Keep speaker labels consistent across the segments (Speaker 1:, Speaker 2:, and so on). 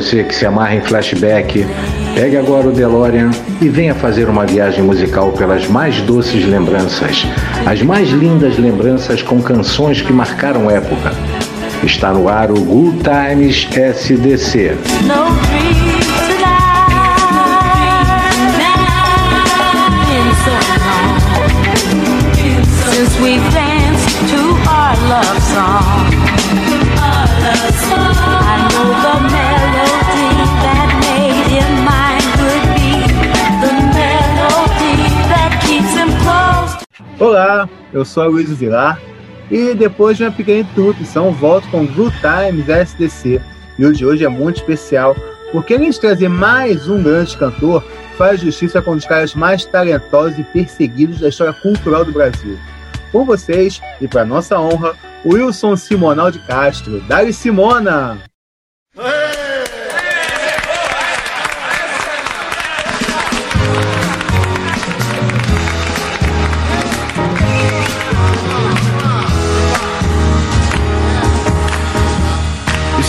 Speaker 1: você que se amarra em flashback, pegue agora o DeLorean e venha fazer uma viagem musical pelas mais doces lembranças, as mais lindas lembranças com canções que marcaram época. Está no ar o Good Times SDC.
Speaker 2: Olá, eu sou a Luiz Vilar e depois de uma pequena interrupção volto com Good Times SDC. E o de hoje é muito especial porque além de trazer mais um grande cantor, faz justiça com um dos caras mais talentosos e perseguidos da história cultural do Brasil. Com vocês, e para nossa honra, Wilson Simonal de Castro. Dali Simona!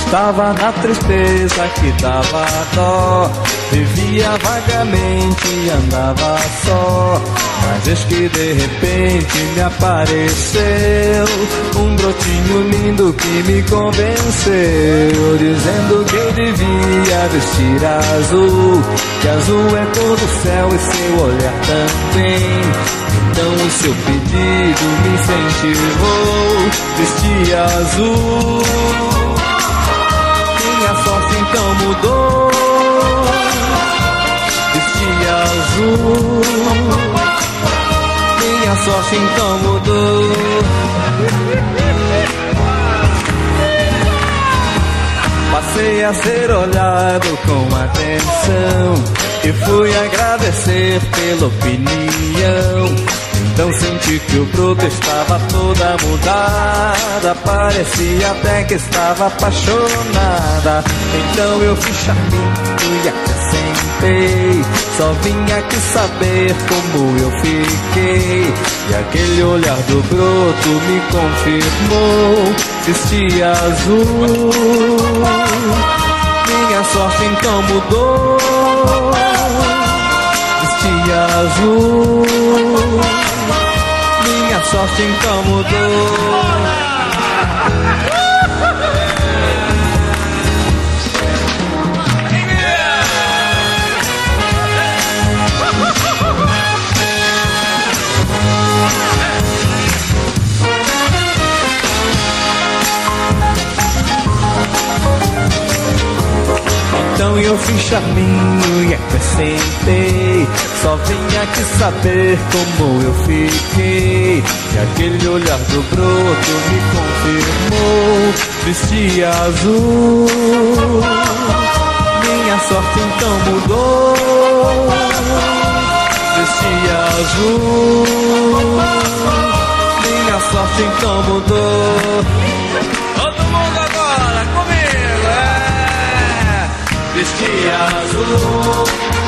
Speaker 3: Estava na tristeza que dava dó. Vivia vagamente e andava só. Mas eis que de repente me apareceu Um brotinho lindo que me convenceu Dizendo que eu devia vestir azul Que azul é cor do céu e seu olhar também. Então o seu pedido me incentivou Vestir azul minha sorte então mudou. Passei a ser olhado com atenção e fui agradecer pela opinião. Então senti que o broto estava toda mudada Parecia até que estava apaixonada. Então eu fui charminho e acrescentei Só vim aqui saber como eu fiquei. E aquele olhar do broto me confirmou. Vesti azul. Minha sorte então mudou. Vesti azul. Minha sorte então mudou. Então eu fiz charminho e acrescentei Só vim aqui saber como eu fiquei. E aquele olhar do broto me confirmou. Vesti azul. Minha sorte então mudou. Vesti azul. Minha sorte então mudou vestia azul.
Speaker 4: Copacabana,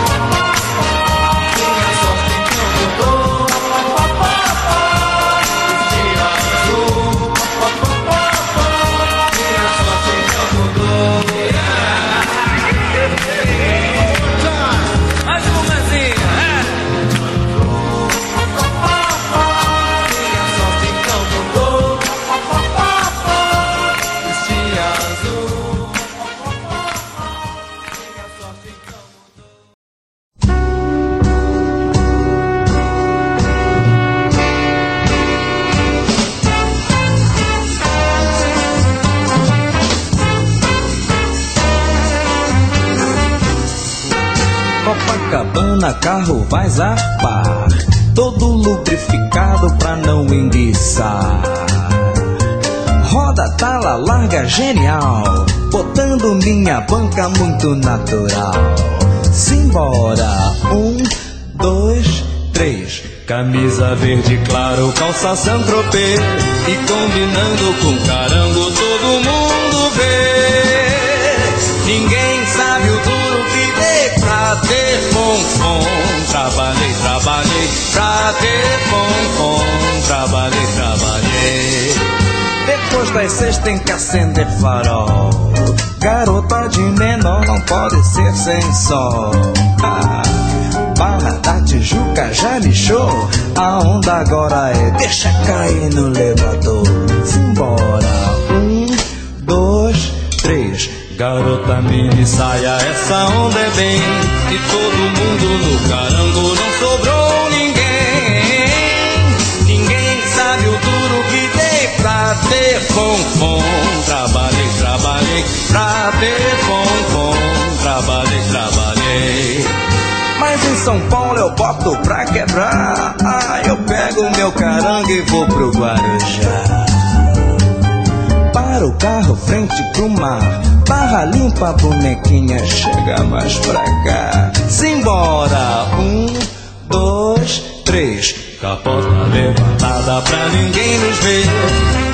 Speaker 4: carro vai zapar. Todo lubrificado pra não enguiçar. Roda, tala, larga, genial. Botando minha banca muito natural. Simbora, um, dois, três. Camisa verde claro, calça Saint-Tropez E combinando com carango todo mundo Trabalhei, trabalhei pra ter fonfon Trabalhei, trabalhei Depois das seis tem que acender farol. Garota de menor não pode ser sem sol. Barra da Tijuca já lixou. A onda agora é deixa cair no elevador. Simbora. Garota mini saia, essa onda é bem. E todo mundo no carango não sobrou ninguém. Ninguém sabe o duro que dei pra ter fom Trabalhei, trabalhei pra ter fom Trabalhei, trabalhei. Mas em São Paulo eu boto pra quebrar. Ah, eu pego meu carango e vou pro Guarujá. Para o carro frente pro mar Barra limpa, bonequinha, chega mais pra cá. Simbora, um, dois, três. Capota levantada pra ninguém nos ver.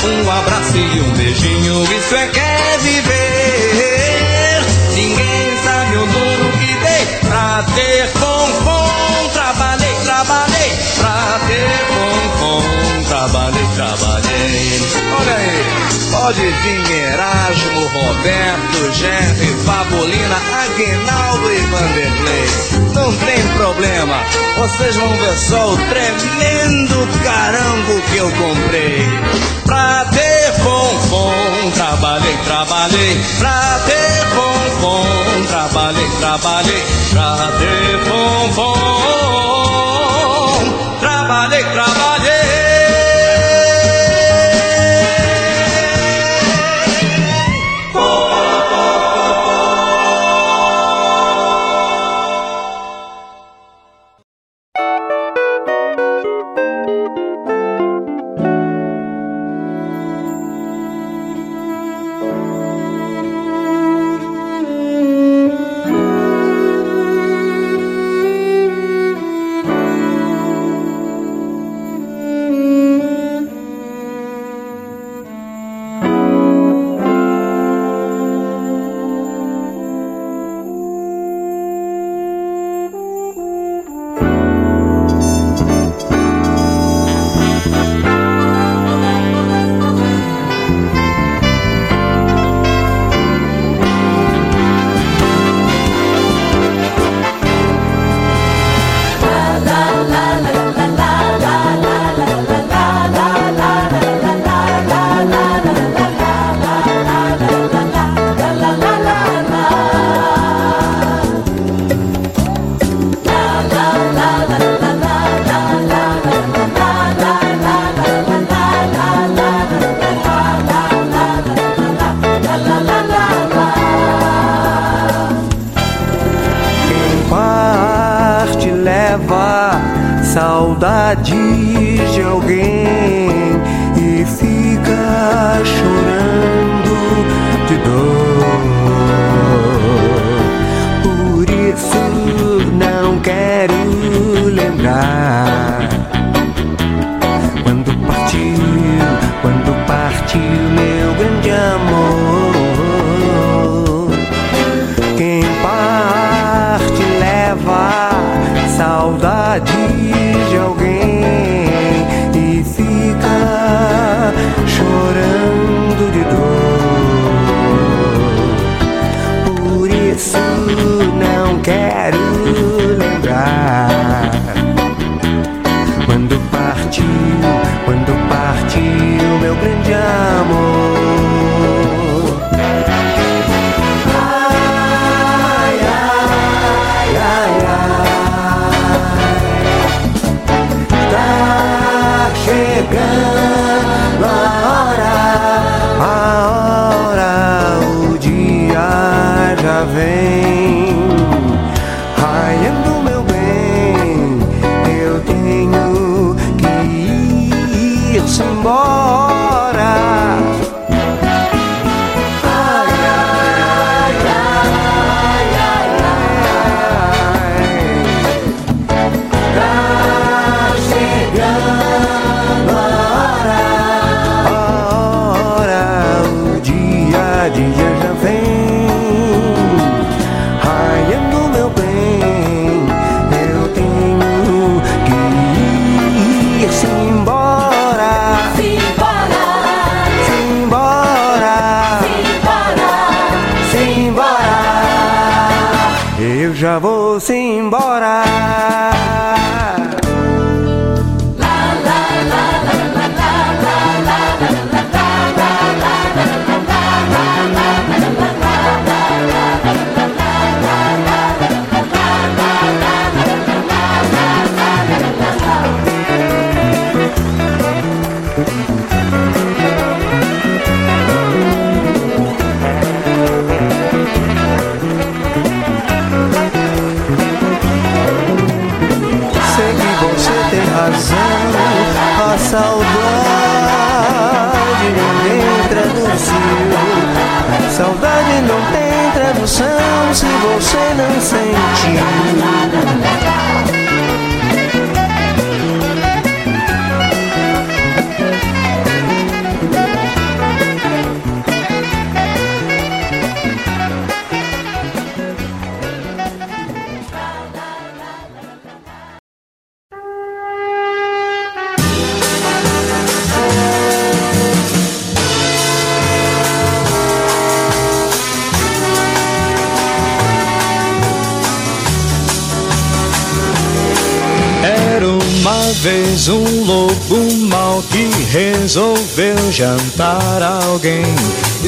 Speaker 4: Um abraço e um beijinho, isso é que é viver. Ninguém sabe o duro que dei pra ter pom. Trabalhei, trabalhei pra. Trabalhei, trabalhei. Olha aí. Pode vir Erasmo, Roberto, Jerry, Fabulina, Aguinaldo e Vanderlei. Não tem problema, vocês vão ver só o tremendo carango que eu comprei. Pra ter fonfon, trabalhei, trabalhei. Pra ter fonfon, trabalhei, trabalhei. Pra ter fonfon,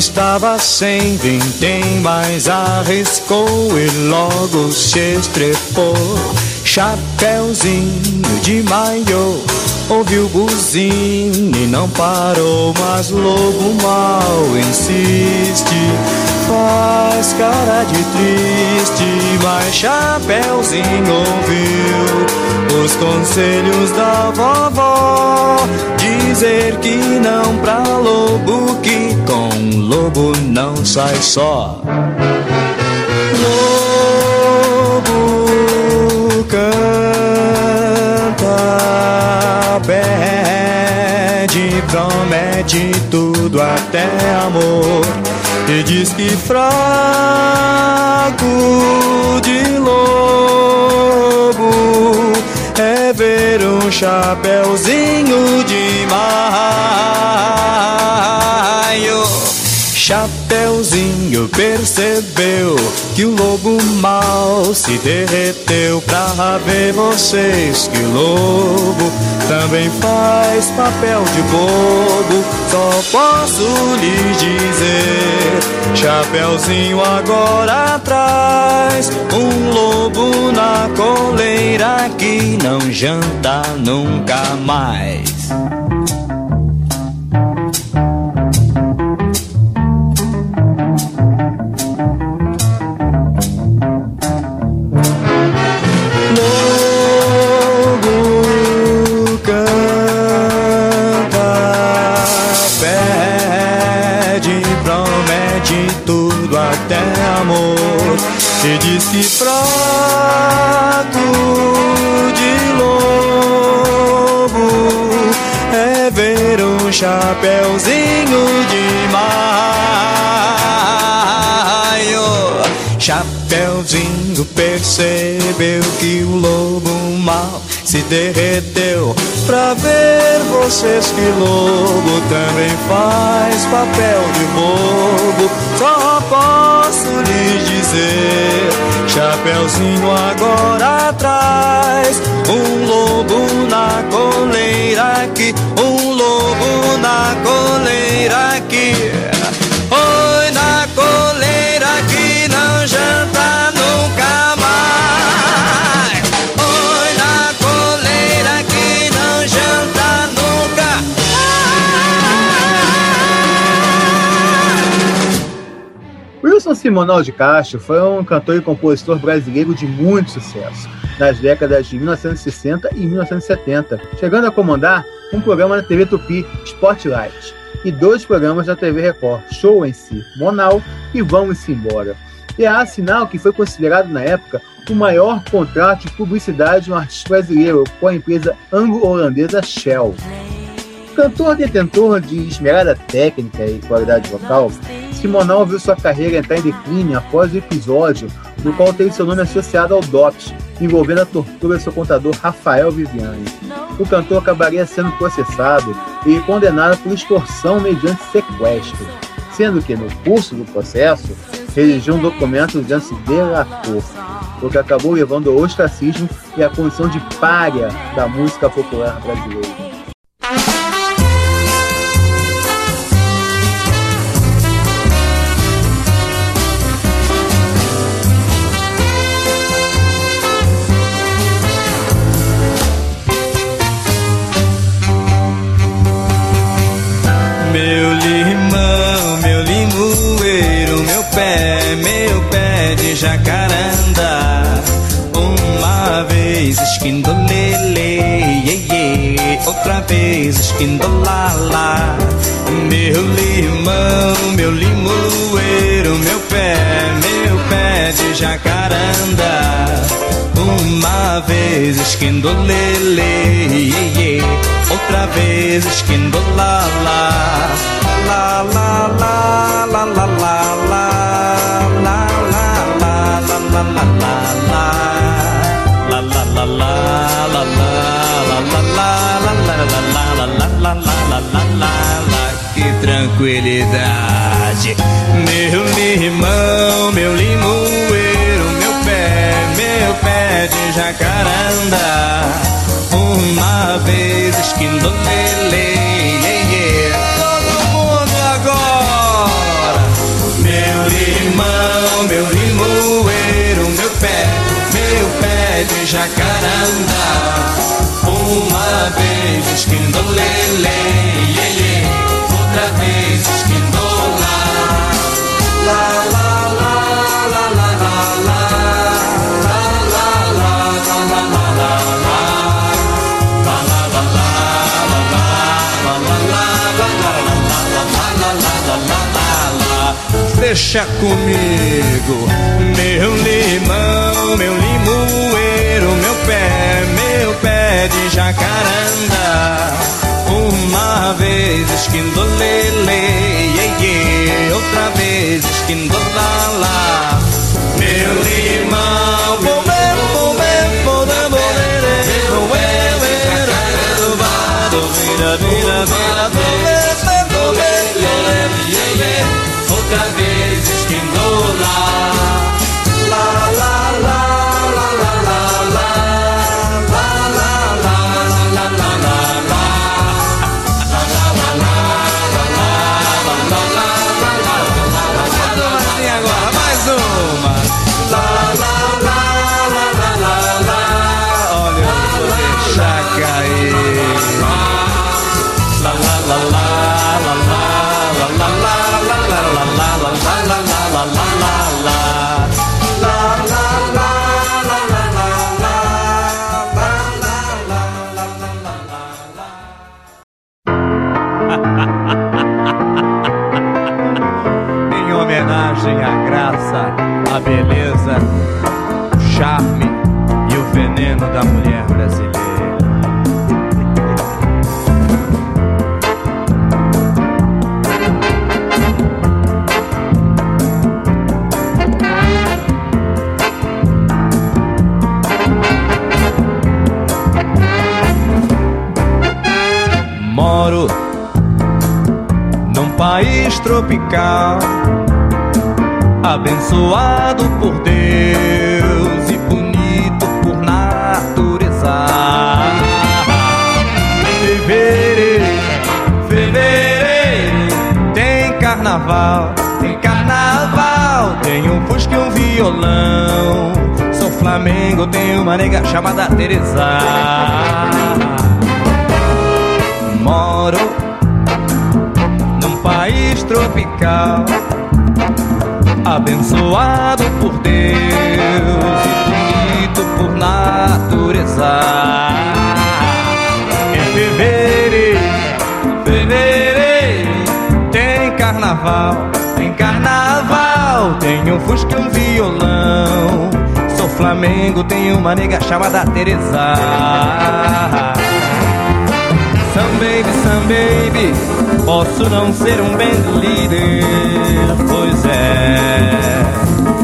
Speaker 3: Estava sem vintém, mas arriscou e logo se estrepou. Chapeuzinho de maiô, ouviu buzina e não parou, mas lobo mal insiste. Faz cara de triste, mas Chapeuzinho ouviu os conselhos da vovó Dizer que não pra lobo Que com lobo não sai só. Lobo canta Pede, promete tudo até amor E diz que fraco de lobo é ver um chapeuzinho de maio. Chapeuzinho percebeu que o lobo mal se derreteu pra ver vocês que lobo também faz papel de bobo. Só posso lhes dizer, Chapeuzinho agora atrás, um lobo na coleira que não janta nunca mais. Chapeuzinho de maio. Chapeuzinho percebeu que o lobo mal se derreteu pra ver vocês que lobo também faz papel de bobo. Só posso lhes dizer, Chapeuzinho agora atrás, um lobo na coleira aqui, um na coleira aqui. Oi na coleira que não janta nunca mais. Oi na coleira que não janta nunca
Speaker 2: Wilson Simonal de Castro foi um cantor e compositor brasileiro de muito sucesso nas décadas de 1960 e 1970, chegando a comandar um programa na TV Tupi, Spotlight, e dois programas da TV Record, Show em Si, Monal e Vamos Embora. E a Sinal, que foi considerado na época o maior contrato de publicidade de um artista brasileiro com a empresa anglo-holandesa Shell. Cantor detentor de esmerada técnica e qualidade vocal, Simonal viu sua carreira entrar em declínio após o episódio no qual teve seu nome associado ao DOPS, envolvendo a tortura do seu contador Rafael Viviani. O cantor acabaria sendo processado e condenado por extorsão mediante sequestro, sendo que, no curso do processo, redigiu um documento dizendo se delatou, o que acabou levando ao ostracismo e à condição de párea da música popular brasileira.
Speaker 3: Esquindolala Meu limão, meu limoeiro, meu pé, meu pé de jacaranda. Uma vez esquindolele, outra vez esquindolala La la la la la la la tranquilidade. Meu limão meu limoeiro meu pé meu pé de jacaranda. Uma vez esquindolele todo mundo agora. Meu limão meu limoeiro pé, meu pé de jacaranda. Uma vez esquindolele, Deixa comigo, meu limão, meu limoeiro, meu pé, meu pé de jacaranda. Uma vez esquindolele, carnaval, tem carnaval, tem um fusca e um violão. Sou Flamengo, tenho uma nega chamada Teresa. Moro país tropical, abençoado por Deus e bonito por natureza. Em fevereiro, carnaval, carnaval, tem um fusca e um violão. Sou Flamengo, tenho uma nega chamada Teresa. Some baby, some baby, posso não ser um band líder, pois é.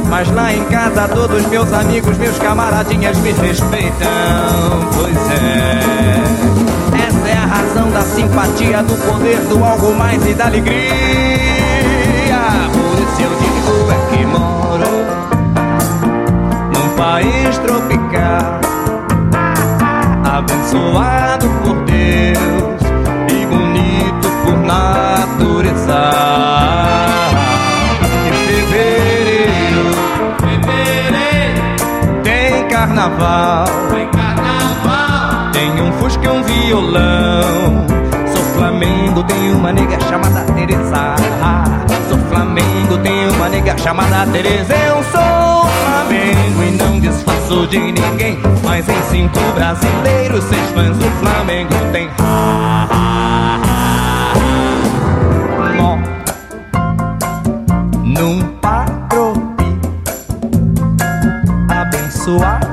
Speaker 3: Mas lá em casa todos meus amigos, meus camaradinhas me respeitam, pois é. Essa é a razão da simpatia, do poder, do algo mais e da alegria. País tropical, abençoado por Deus e bonito por natureza. Em fevereiro, fevereiro tem carnaval, tem carnaval, tem um fusca e um violão. Sou Flamengo, tem uma nega chamada Teresa. Flamengo, tem uma nega chamada Teresa. Eu sou Flamengo e não desfaço de ninguém. Mas em cinco brasileiros, seis fãs do Flamengo tem. Mó. Num patropi abençoado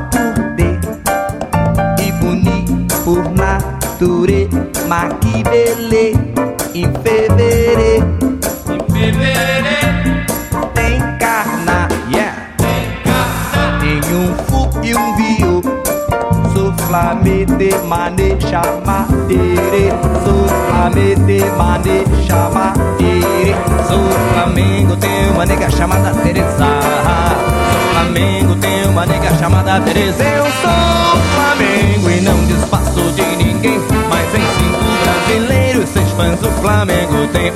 Speaker 3: Deus e bonito por natureza. Mas que beleza mane, chamatere. Sou flamete, mane, chamatere. Sou Flamengo, tem uma nega chamada Teresa. Sou Flamengo, tem uma nega chamada Teresa. Eu sou Flamengo e não despaço de ninguém. Mas em cinco brasileiros, seis fãs do Flamengo tem o.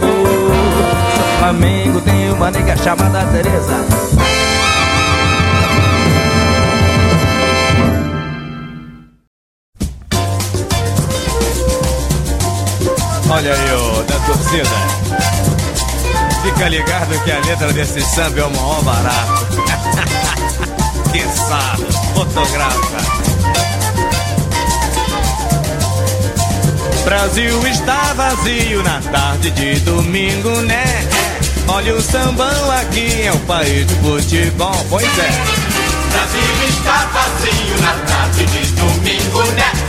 Speaker 3: Sou Flamengo, tem uma nega chamada Teresa. Olha aí, ô, da torcida. Fica ligado que a letra desse samba é o maior barato. que sabe, fotografa. Brasil está vazio na tarde de domingo, né? Olha o sambão aqui, é o país do futebol, pois é.
Speaker 5: Brasil está vazio na tarde de domingo, né?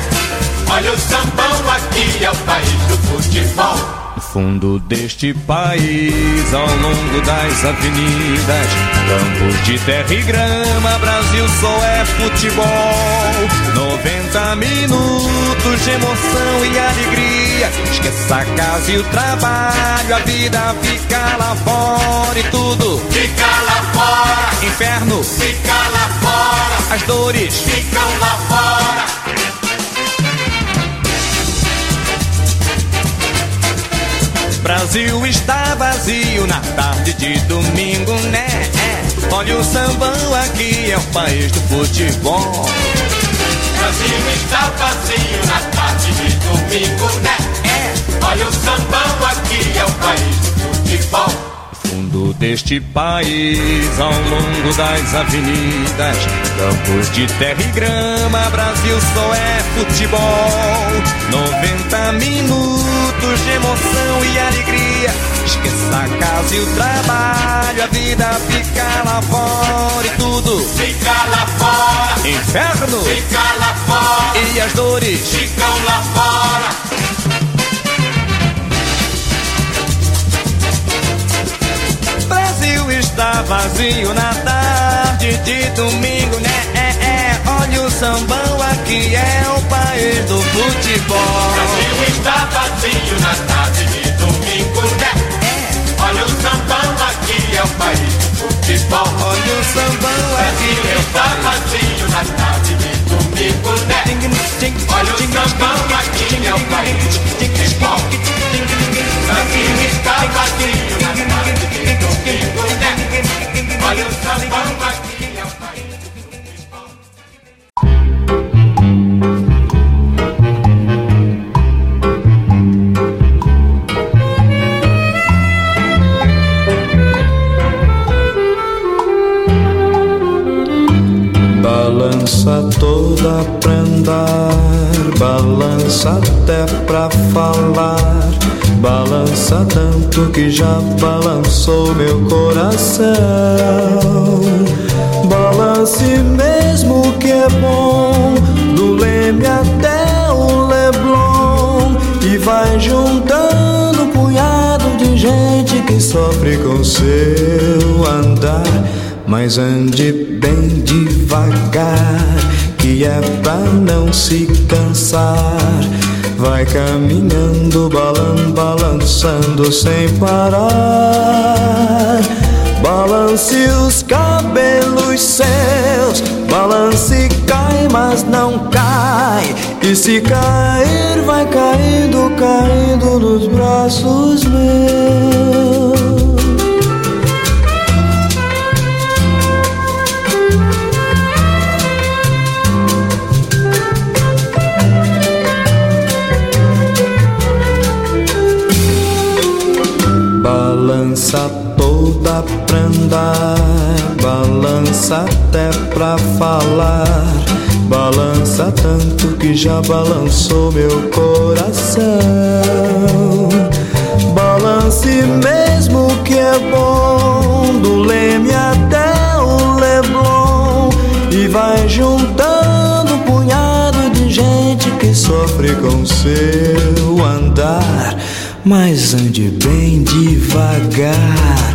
Speaker 5: Olha o sambão aqui, é o país do futebol.
Speaker 3: No fundo deste país, ao longo das avenidas, campos de terra e grama, Brasil só é futebol. 90 minutos de emoção e alegria. Esqueça a casa e o trabalho, a vida fica lá fora e tudo.
Speaker 5: Fica lá fora,
Speaker 3: Inferno,
Speaker 5: fica lá fora,
Speaker 3: as dores,
Speaker 5: ficam lá fora.
Speaker 3: Brasil está vazio na tarde de domingo, né? É. Olha o sambão aqui, é o país do futebol.
Speaker 5: Brasil está vazio na tarde de domingo, né?
Speaker 3: É.
Speaker 5: Olha o sambão aqui, é o país do futebol.
Speaker 3: Fundo deste país, ao longo das avenidas, campos de terra e grama, Brasil só é futebol. 90 minutos de emoção e alegria. Esqueça a casa e o trabalho, a vida fica lá fora e tudo.
Speaker 5: Fica lá fora,
Speaker 3: Inferno
Speaker 5: fica lá fora,
Speaker 3: e as dores.
Speaker 5: ficam lá fora.
Speaker 3: Brasil está vazio na tarde de domingo, né? É, é. Olha o sambão aqui, é o país do futebol.
Speaker 5: Brasil está vazio na tarde de domingo, né? Olha o sambão aqui, é o país do futebol.
Speaker 3: Olha o sambão aqui,
Speaker 5: Brasil
Speaker 3: é o
Speaker 5: está vazio na tarde de domingo, né? Olha o sambão aqui, é o país do futebol. Brasil está vazio na tarde de domingo, né? Olha o sambão aqui,
Speaker 6: balança até pra falar, balança tanto que já balançou meu coração. Balance mesmo que é bom, do Leme até o Leblon, e vai juntando um punhado de gente que sofre com seu andar. Mas ande bem devagar, que é pra não se cansar. Vai caminhando, balan, balançando sem parar. Balan
Speaker 3: Balance os cabelos seus, balance cai, mas não cai. E se cair, vai caindo, caindo nos braços meus. Pra andar, balança até pra falar. Balança tanto que já balançou meu coração. Balance mesmo que é bom, do Leme até o Leblon. E vai juntando um punhado de gente que sofre com seu andar. Mas ande bem devagar,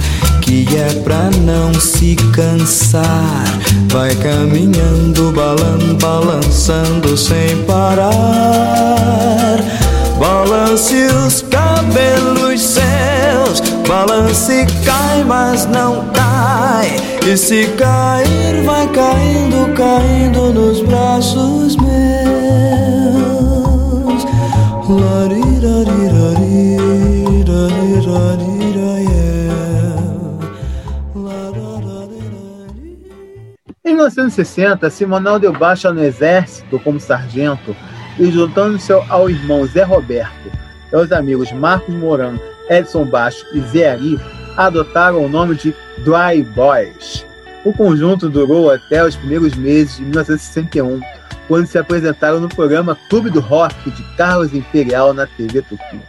Speaker 3: que é pra não se cansar. Vai caminhando, balan, balançando sem parar. Balance os cabelos seus, balance cai, mas não cai. E se cair, vai caindo, caindo nos braços meus. Larirari.
Speaker 2: 1960, Simonal deu baixa no exército como sargento e, juntando-se ao irmão Zé Roberto e aos amigos Marcos Mourão, Edson Baixo e Zé Ari, adotaram o nome de Dry Boys. O conjunto durou até os primeiros meses de 1961, quando se apresentaram no programa Clube do Rock de Carlos Imperial na TV Tupi.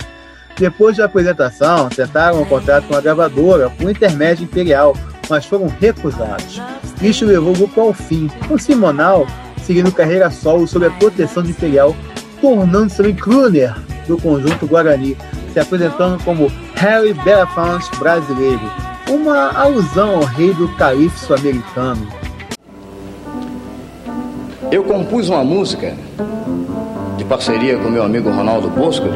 Speaker 2: Depois da apresentação, tentaram um contrato com a gravadora por intermédio imperial, mas foram recusados. Isso levou o grupo ao fim, com Simonal seguindo carreira solo sob a proteção de Imperial, tornando-se também crooner do conjunto Guarani, se apresentando como Harry Belafonte brasileiro, uma alusão ao rei do califo americano.
Speaker 7: Eu compus uma música de parceria com meu amigo Ronaldo Bosco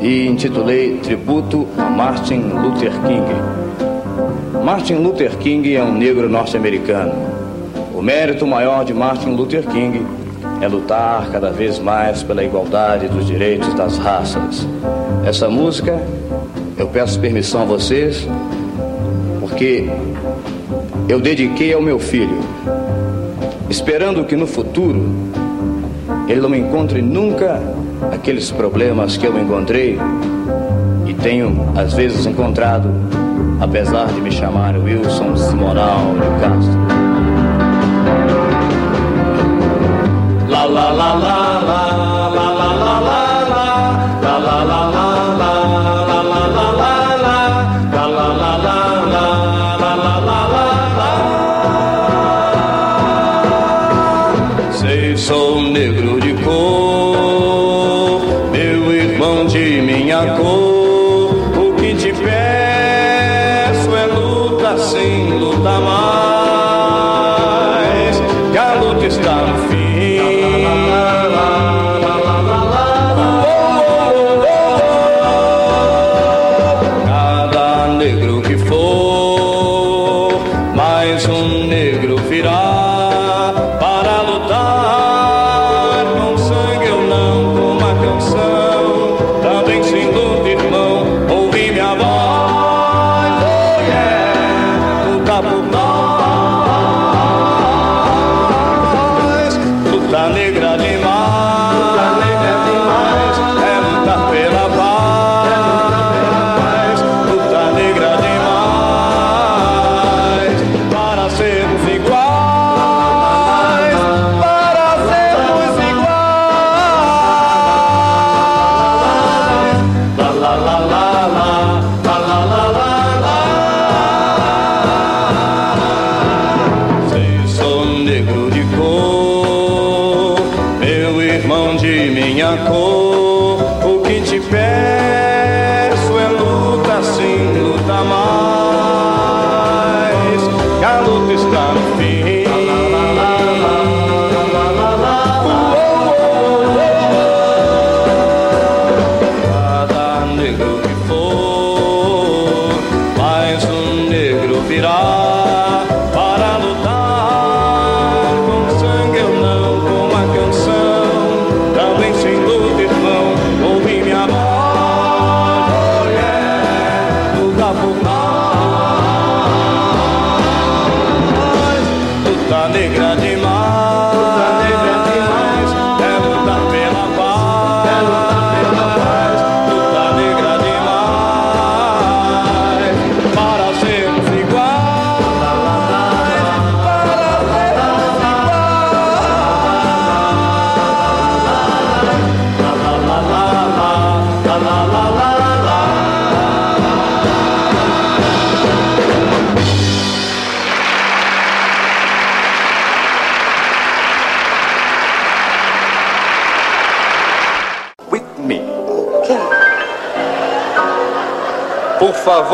Speaker 7: e intitulei Tributo a Martin Luther King. Martin Luther King é um negro norte-americano. O mérito maior de Martin Luther King é lutar cada vez mais pela igualdade dos direitos das raças. Essa música, eu peço permissão a vocês, porque eu dediquei ao meu filho, esperando que no futuro ele não encontre nunca aqueles problemas que eu encontrei e tenho às vezes encontrado, apesar de me chamar Wilson Simoral de Castro. La la la la la la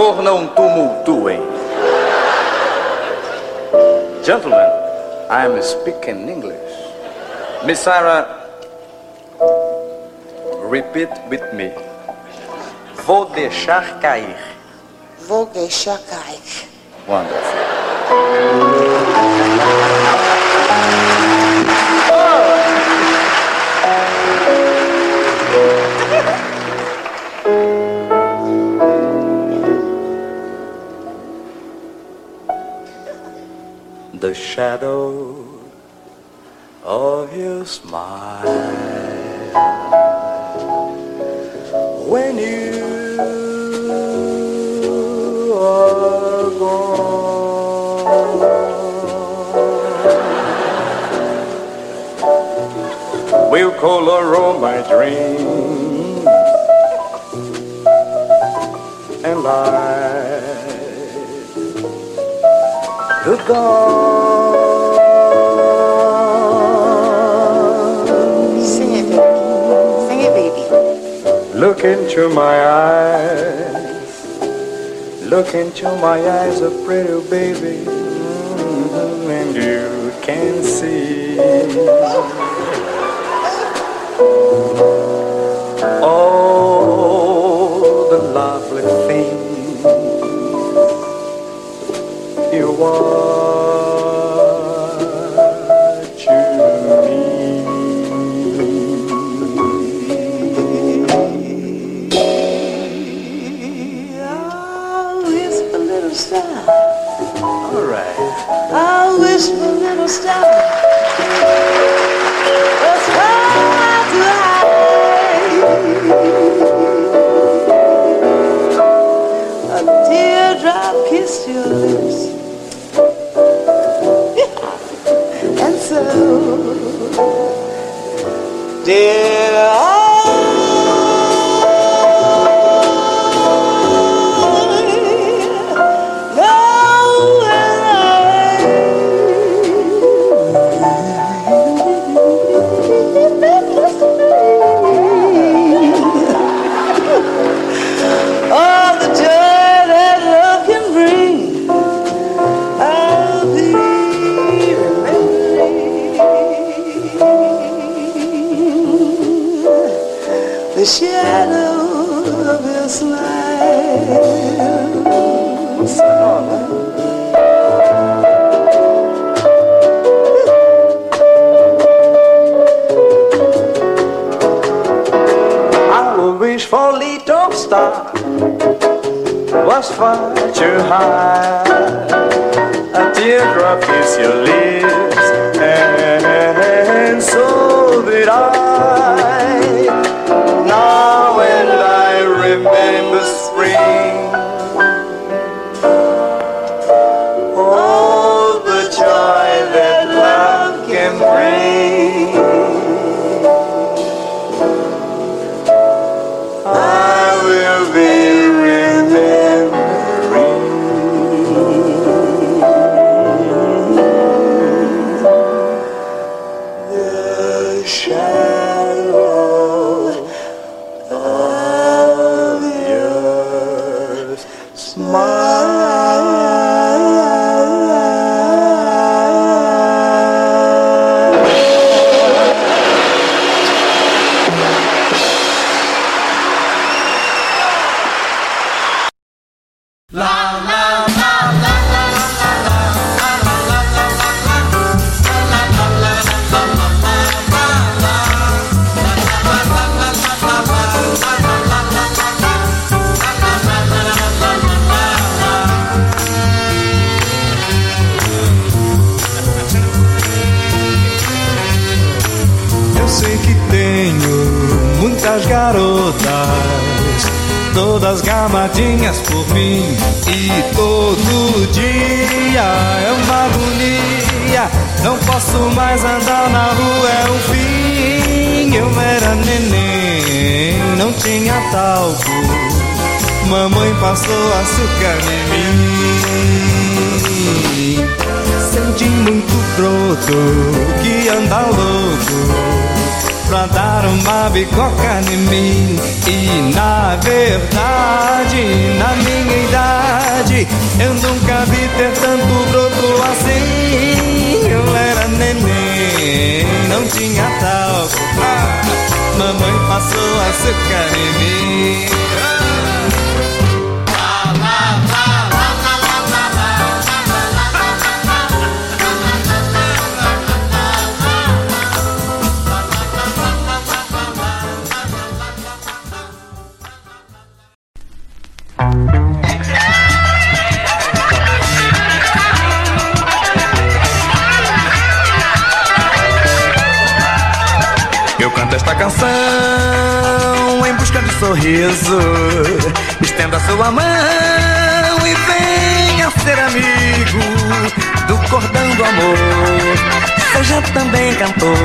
Speaker 7: Senhor, não
Speaker 3: tumultuem. Gentlemen, I am speaking English. Miss Sarah, repeat with me. Vou deixar cair.
Speaker 8: Vou deixar cair.
Speaker 3: Wonderful. shadow of your smile. When you are gone, will color all my dreams and
Speaker 8: life.
Speaker 3: Goodbye. into my eyes. Look into my eyes, a pretty baby, mm -hmm, and you can see. shine. Sorriso. Estenda sua mão e venha ser amigo do cordão do amor. Seja também cantor.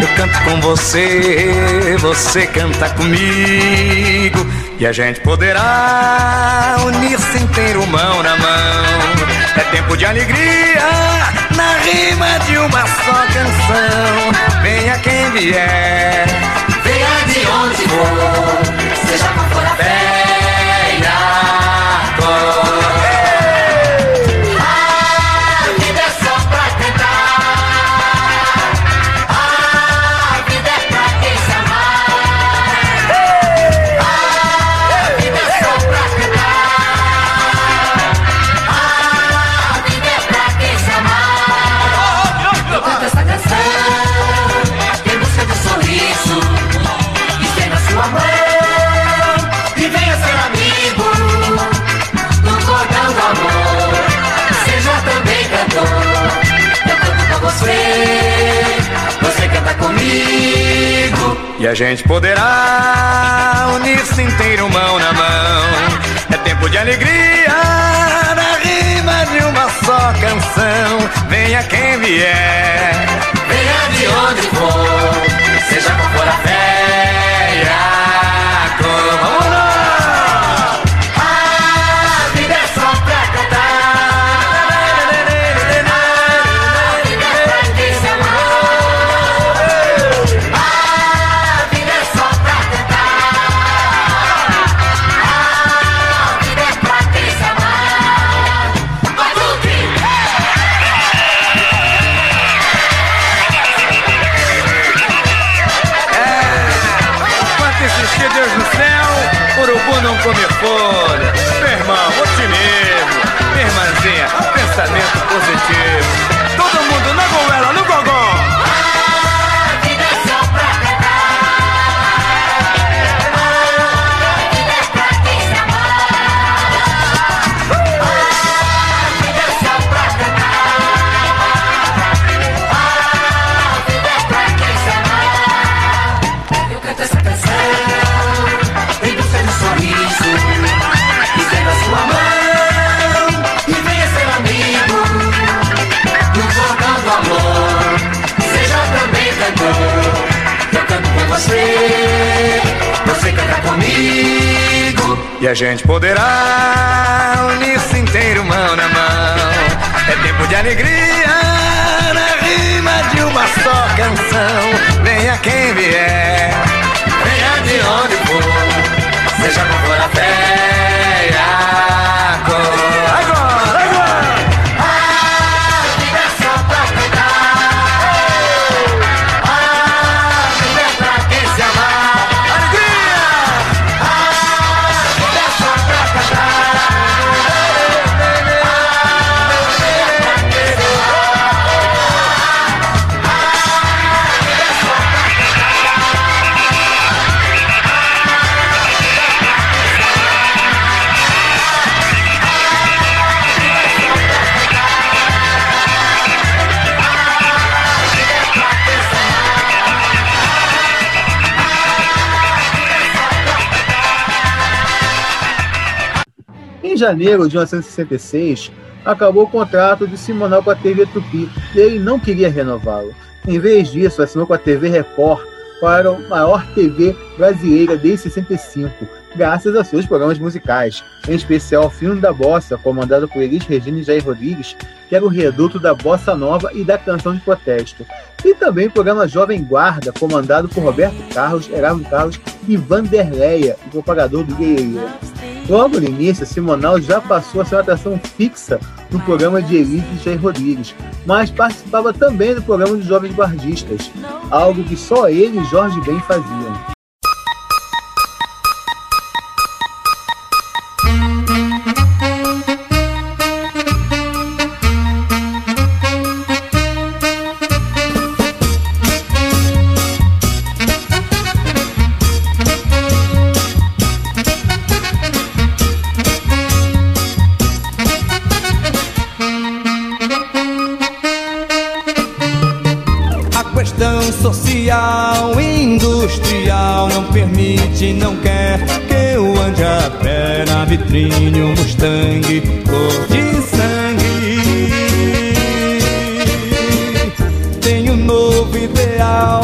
Speaker 3: Eu canto com você, você canta comigo. E a gente poderá unir-se inteiro mão na mão. É tempo de alegria na rima de uma só canção. Venha quem vier,
Speaker 5: de onde for, seja qual for a. A E
Speaker 3: a gente poderá unir-se inteiro mão na mão. É tempo de alegria na rima de uma só canção. Venha quem vier.
Speaker 5: Venha de onde for,
Speaker 2: janeiro de 1966, acabou o contrato de Simonal com a TV Tupi e ele não queria renová-lo. Em vez disso, assinou com a TV Record para a maior TV brasileira desde 65, graças aos seus programas musicais, em especial o Filme da Bossa, comandado por Elis Regina e Jair Rodrigues, que era o reduto da bossa nova e da canção de protesto, e também o programa Jovem Guarda, comandado por Roberto Carlos, Erasmo Carlos e Vanderleia, o propagador do Guerreiro.
Speaker 3: Logo no início, Simonal já passou a ser uma atração fixa no programa de Elise e Jair Rodrigues, mas participava também do programa dos Jovens Guardistas, algo que só ele e Jorge Ben faziam. Social, industrial não permite, não quer que eu ande a pé na vitrine, um Mustang cor de sangue. Tenho um novo ideal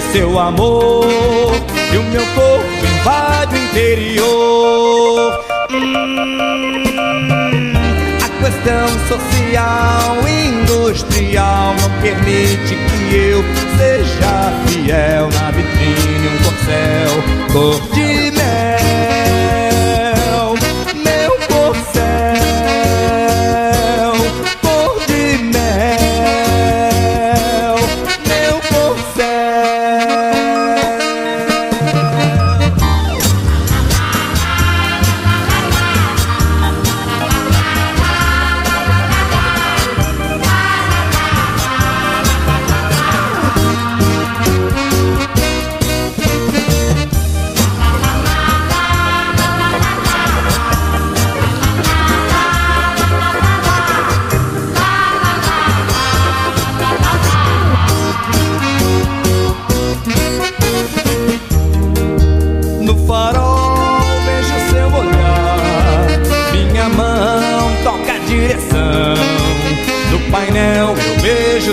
Speaker 3: seu amor E o meu corpo invade o interior. Hum, A questão social industrial Não permite que eu seja fiel Na vitrine um corcel cor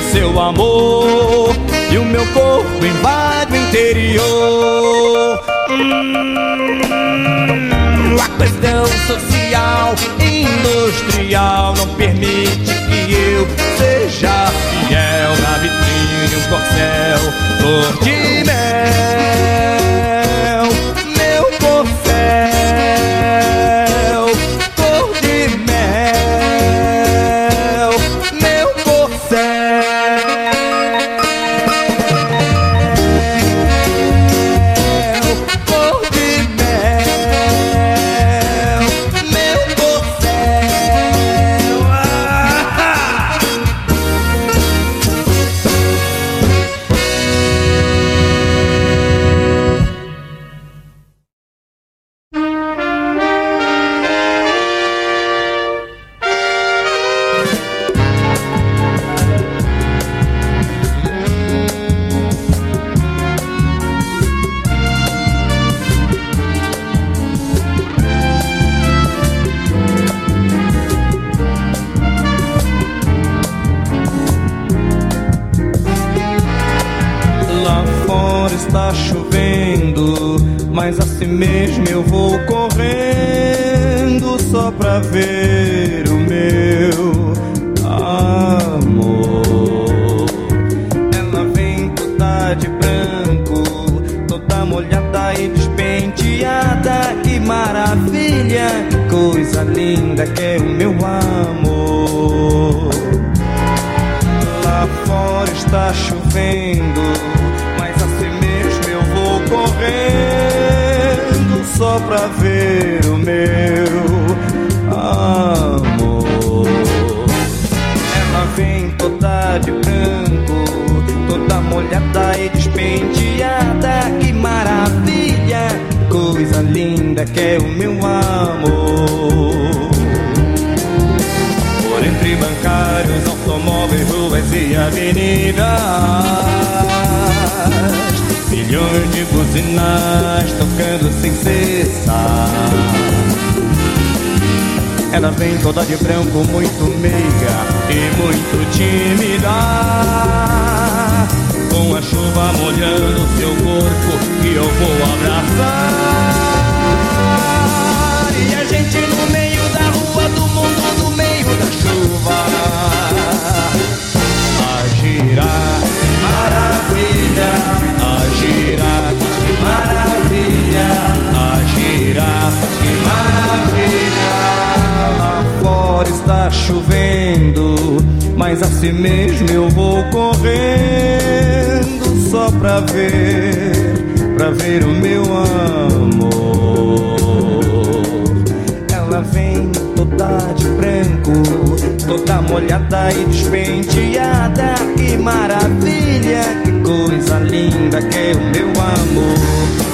Speaker 3: seu amor E o meu corpo invade o interior. Hum, A questão social industrial Não permite que eu seja fiel Na vitrine um corcel ainda quer é o meu amor. Lá fora está chovendo, mas assim mesmo eu vou correndo só pra ver o meu amor. Ela vem toda de branco toda molhada e despenteada. Que maravilha, coisa linda que é o meu amor entre bancários, automóveis, ruas e avenidas. Milhões de buzinas tocando sem cessar. Ela vem toda de branco, muito meiga e muito tímida. Com a chuva molhando seu corpo, que eu vou abraçar. Chuva, a girar, maravilha, a girar, que maravilha, a girar, que maravilha. Lá fora está chovendo, mas assim mesmo eu vou correndo só pra ver, pra ver o meu amor. Toda molhada e despenteada. Que maravilha, que coisa linda que é o meu amor.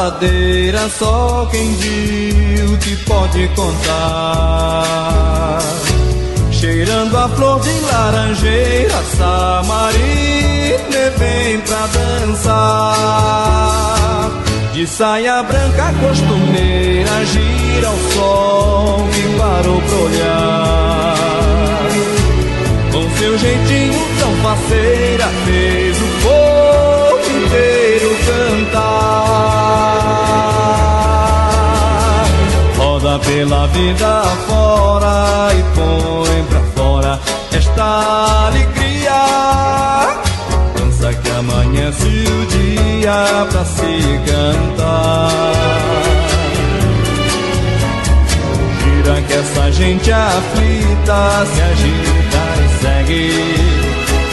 Speaker 3: Ladeira, só quem viu te pode contar. Cheirando a flor de laranjeira, Samarina vem pra dançar. De saia branca costumeira, gira o sol que parou pra olhar. Com seu jeitinho tão faceira fez o povo inteiro Pela vida fora e põe pra fora esta alegria. Dança que amanhece o dia pra se cantar. Gira que essa gente aflita se agita e segue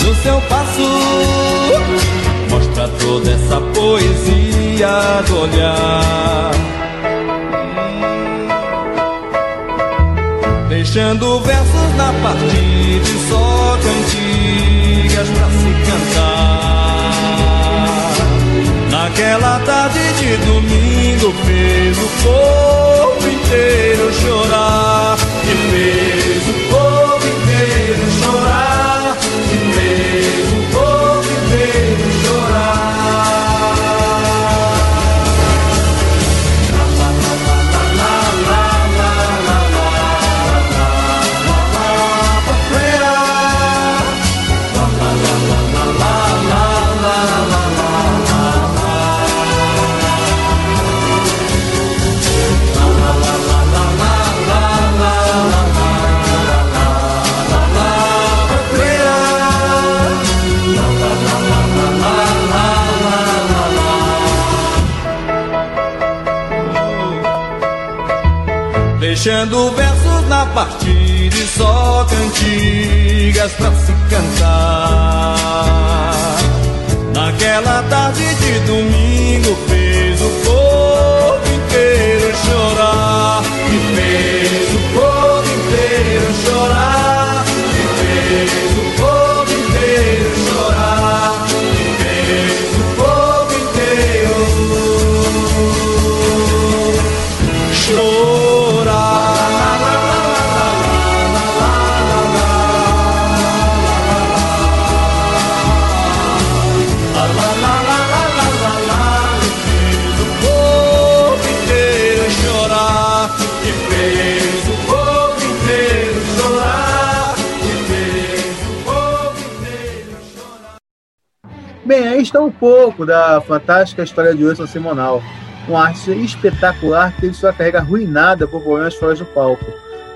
Speaker 3: no seu passo. Mostra toda essa poesia do olhar. Deixando versos na partida só cantigas pra se cantar. Naquela tarde de domingo fez o povo versos na partida e só cantigas pra se cantar.
Speaker 2: Bem, aí está um pouco da fantástica história de Wilson Simonal, um artista espetacular que teve sua carreira arruinada por problemas fora do palco,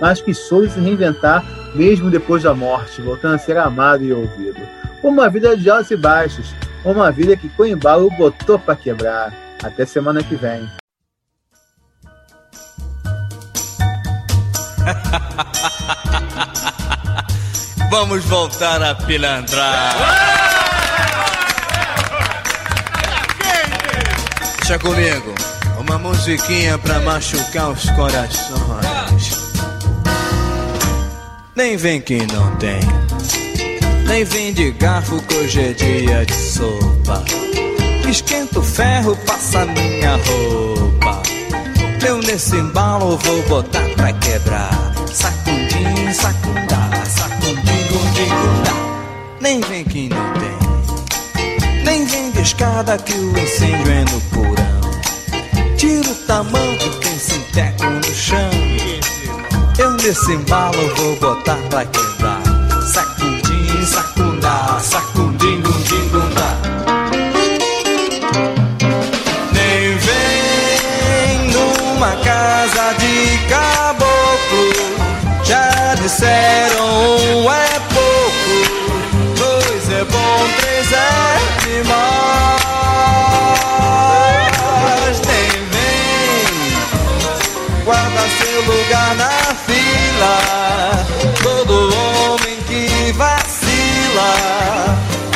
Speaker 2: mas que soube se reinventar mesmo depois da morte, voltando a ser amado e ouvido. Uma vida de altos e baixos, uma vida que Coimbalo botou para quebrar. Até semana que vem.
Speaker 3: Vamos voltar a pilantrar. Deixa comigo. Uma musiquinha pra machucar os corações. Nem vem que não tem. Nem vem de garfo que hoje é dia de sopa. Esquenta o ferro, passa minha roupa. Eu nesse embalo vou botar pra quebrar. Sacundim, sacundá, sacundim, gundim. Nem vem que não escada que o incêndio é no porão. Tira o tamanco, tem sinteco no chão. Eu nesse embalo vou botar pra quebrar. Sacundim, sacundá, sacundim, gundim, gundá. Nem vem numa casa de caboclo. Já disseram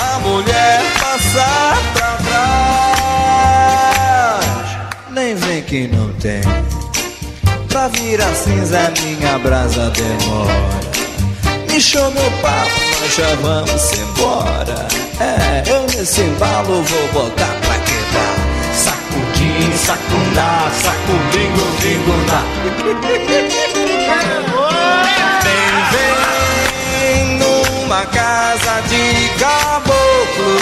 Speaker 3: a mulher passa pra trás. Nem vem que não tem. Pra virar cinza, minha brasa demora. Me show meu papo, nós já vamos embora. É, eu nesse embalo vou botar pra quebrar. Sacudim, sacundá, sacudim, gundim, numa casa de caboclo.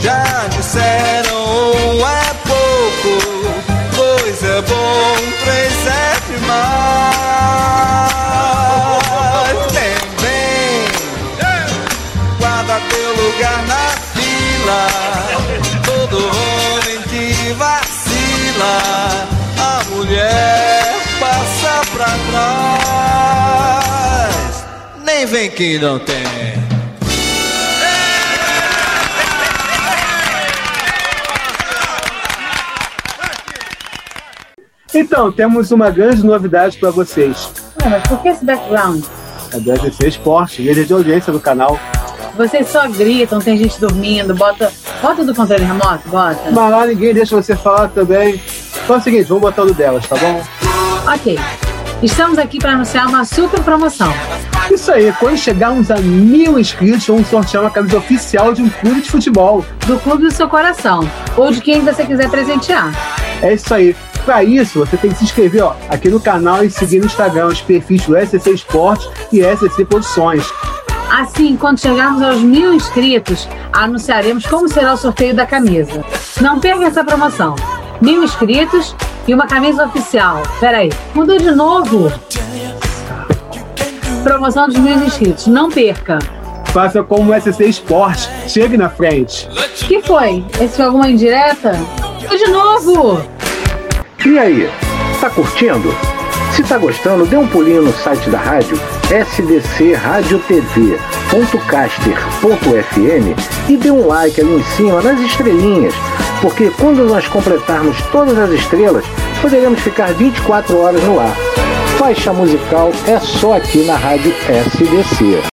Speaker 3: Já disseram um é pouco, dois é bom, três é demais. Nem vem guarda teu lugar na fila. Todo homem que vacila, a mulher Vem que não tem.
Speaker 2: Então, temos uma grande novidade para vocês.
Speaker 9: Ué, mas por que esse background?
Speaker 2: É do SC Esporte, líder de audiência do canal.
Speaker 9: Vocês só gritam, tem gente dormindo, bota. Bota do controle remoto, bota.
Speaker 2: Mas lá ninguém deixa você falar também. Então é o seguinte, vamos botar o do delas, tá bom?
Speaker 9: Ok. Estamos aqui para anunciar uma super promoção.
Speaker 2: Isso aí, quando chegarmos a mil inscritos, vamos sortear uma camisa oficial de um clube de futebol.
Speaker 9: Do clube do seu coração. Ou de quem você quiser presentear.
Speaker 2: É isso aí. Para isso, você tem que se inscrever ó, aqui no canal e seguir no Instagram os perfis do SCC Esporte e SCC Posições.
Speaker 9: Assim, quando chegarmos aos mil inscritos, anunciaremos como será o sorteio da camisa. Não perca essa promoção. Mil inscritos e uma camisa oficial. Peraí, mudou de novo. Promoção dos mil inscritos. Não perca.
Speaker 2: Faça como o SCC Esporte. Chegue na frente.
Speaker 9: que foi? Esse foi alguma indireta? Foi de novo!
Speaker 1: E aí, tá curtindo? Se tá gostando, dê um pulinho no site da rádio sdcradiotv.caster.fm e dê um like ali em cima nas estrelinhas, porque quando nós completarmos todas as estrelas, poderemos ficar 24 horas no ar. Faixa musical é só aqui na rádio SDC.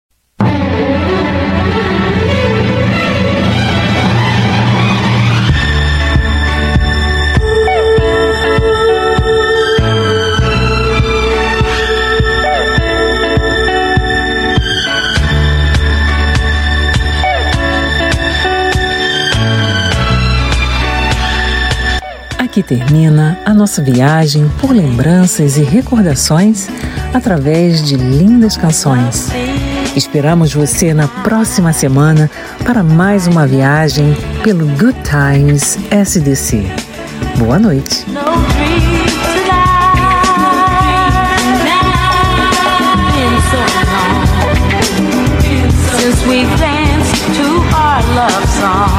Speaker 10: Termina a nossa viagem por lembranças e recordações através de lindas canções. Esperamos você na próxima semana para mais uma viagem pelo Good Times SDC. Boa noite.
Speaker 8: Song